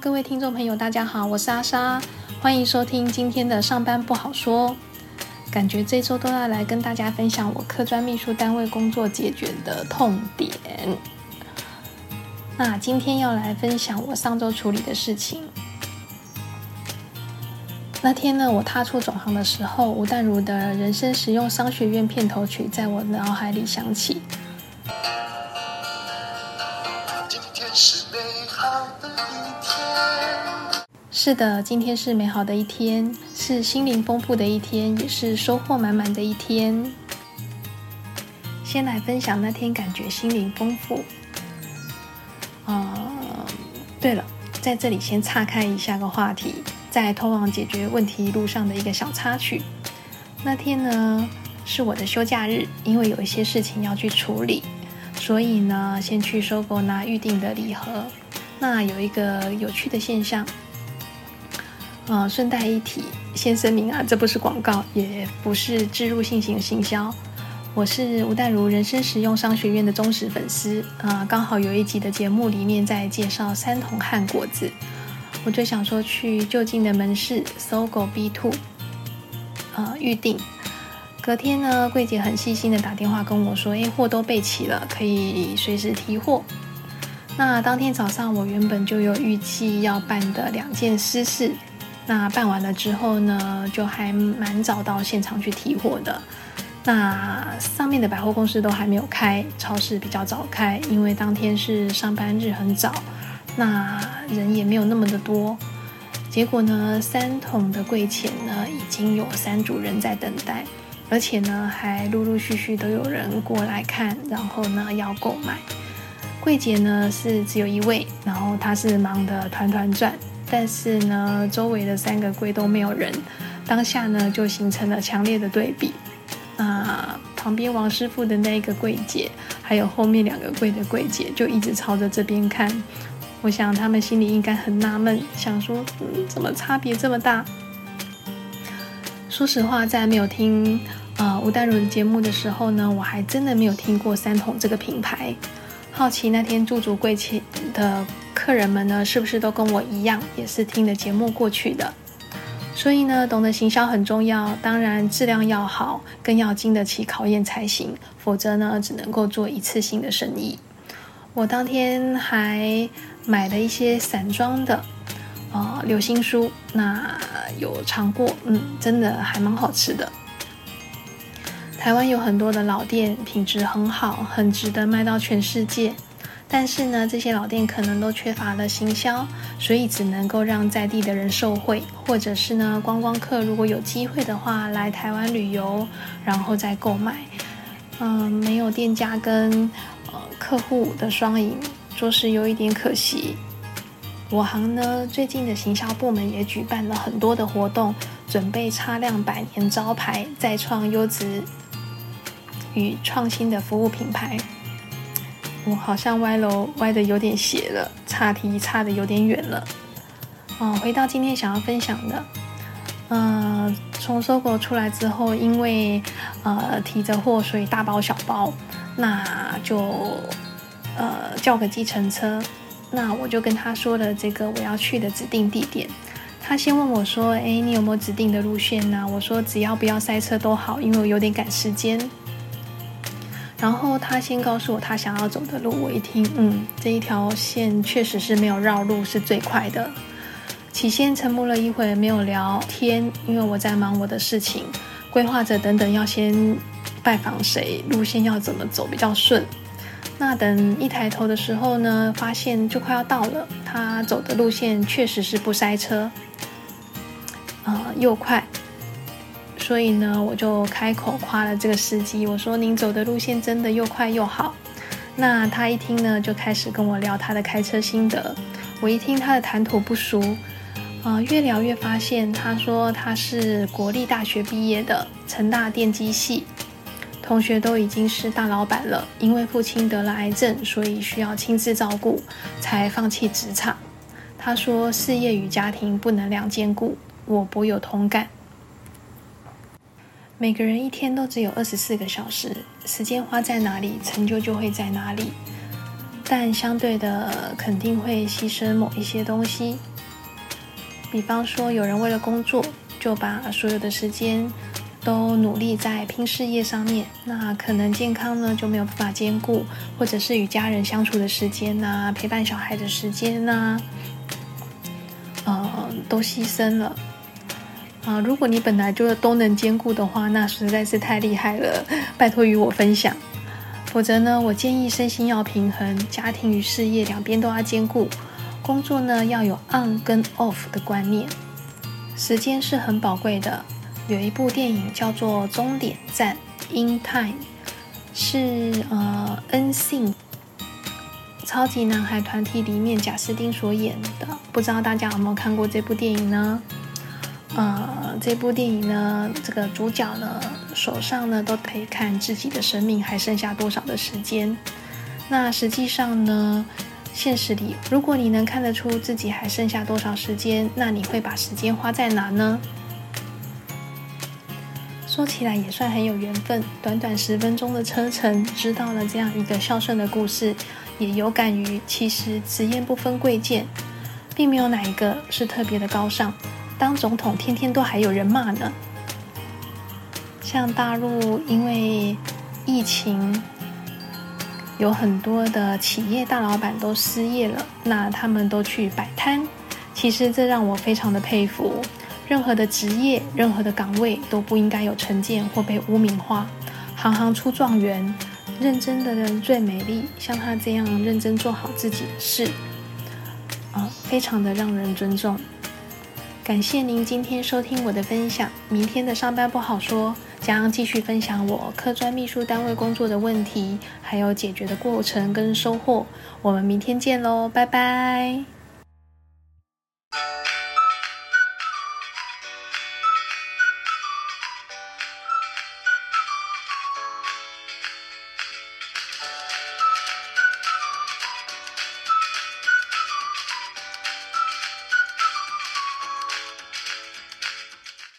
各位听众朋友，大家好，我是阿莎，欢迎收听今天的上班不好说。感觉这周都要来跟大家分享我科专秘书单位工作解决的痛点。那今天要来分享我上周处理的事情。那天呢，我踏出总行的时候，吴淡如的人生实用商学院片头曲在我脑海里响起。今天是美好的，是的今天是美好的一天，是心灵丰富的一天，也是收获满满的一天。先来分享那天感觉心灵丰富。啊，对了，在这里先岔开一下个话题，在通往解决问题路上的一个小插曲。那天呢是我的休假日，因为有一些事情要去处理，所以呢先去收购拿预定的礼盒。那有一个有趣的现象。啊，顺带一提，先声明啊，这不是广告，也不是植入性型行销。我是吴淡如人生实用商学院的忠实粉丝啊，刚好有一集的节目里面在介绍三桶汉果子，我就想说去就近的门市搜狗 B Two 啊预定。隔天呢，柜姐很细心的打电话跟我说，哎，货都备齐了，可以随时提货。那当天早上，我原本就有预计要办的两件私事。那办完了之后呢，就还蛮早到现场去提货的。那上面的百货公司都还没有开，超市比较早开，因为当天是上班日很早，那人也没有那么的多。结果呢，三桶的柜前呢已经有三组人在等待，而且呢还陆陆续续都有人过来看，然后呢要购买。柜姐呢是只有一位，然后她是忙得团团转。但是呢，周围的三个柜都没有人，当下呢就形成了强烈的对比。那旁边王师傅的那个柜姐，还有后面两个柜的柜姐，就一直朝着这边看。我想他们心里应该很纳闷，想说，嗯，怎么差别这么大？说实话，在没有听呃吴淡如的节目的时候呢，我还真的没有听过三桶这个品牌。好奇那天驻足柜前的客人们呢，是不是都跟我一样，也是听的节目过去的？所以呢，懂得行销很重要，当然质量要好，更要经得起考验才行，否则呢，只能够做一次性的生意。我当天还买了一些散装的啊流心酥，那有尝过，嗯，真的还蛮好吃的。台湾有很多的老店，品质很好，很值得卖到全世界。但是呢，这些老店可能都缺乏了行销，所以只能够让在地的人受惠，或者是呢，观光客如果有机会的话来台湾旅游，然后再购买。嗯，没有店家跟呃客户的双赢，着实有一点可惜。我行呢，最近的行销部门也举办了很多的活动，准备擦亮百年招牌，再创优质。与创新的服务品牌，我好像歪楼歪的有点斜了，差题差的有点远了。哦，回到今天想要分享的，嗯，从搜狗出来之后，因为呃提着货，所以大包小包，那就呃叫个计程车。那我就跟他说了这个我要去的指定地点。他先问我说：“哎，你有没有指定的路线呢？”我说：“只要不要塞车都好，因为我有点赶时间。”然后他先告诉我他想要走的路，我一听，嗯，这一条线确实是没有绕路，是最快的。起先沉默了一会，没有聊天，因为我在忙我的事情，规划着等等要先拜访谁，路线要怎么走比较顺。那等一抬头的时候呢，发现就快要到了，他走的路线确实是不塞车，啊，又快。所以呢，我就开口夸了这个司机，我说：“您走的路线真的又快又好。”那他一听呢，就开始跟我聊他的开车心得。我一听他的谈吐不俗，啊，越聊越发现，他说他是国立大学毕业的，成大电机系，同学都已经是大老板了，因为父亲得了癌症，所以需要亲自照顾，才放弃职场。他说事业与家庭不能两兼顾，我颇有同感。每个人一天都只有二十四个小时，时间花在哪里，成就就会在哪里。但相对的，肯定会牺牲某一些东西。比方说，有人为了工作，就把所有的时间都努力在拼事业上面，那可能健康呢就没有办法兼顾，或者是与家人相处的时间呐，陪伴小孩的时间呐，呃，都牺牲了。啊，如果你本来就都能兼顾的话，那实在是太厉害了，拜托与我分享。否则呢，我建议身心要平衡，家庭与事业两边都要兼顾。工作呢要有 on 跟 off 的观念。时间是很宝贵的。有一部电影叫做《终点站》（In Time），是呃 N 信超级男孩团体里面贾斯汀所演的。不知道大家有没有看过这部电影呢？呃，这部电影呢，这个主角呢手上呢都可以看自己的生命还剩下多少的时间。那实际上呢，现实里，如果你能看得出自己还剩下多少时间，那你会把时间花在哪呢？说起来也算很有缘分，短短十分钟的车程，知道了这样一个孝顺的故事，也有感于其实职业不分贵贱，并没有哪一个是特别的高尚。当总统天天都还有人骂呢，像大陆因为疫情，有很多的企业大老板都失业了，那他们都去摆摊。其实这让我非常的佩服，任何的职业、任何的岗位都不应该有成见或被污名化。行行出状元，认真的人最美丽。像他这样认真做好自己的事，啊，非常的让人尊重。感谢您今天收听我的分享。明天的上班不好说，将继续分享我科专秘书单位工作的问题，还有解决的过程跟收获。我们明天见喽，拜拜。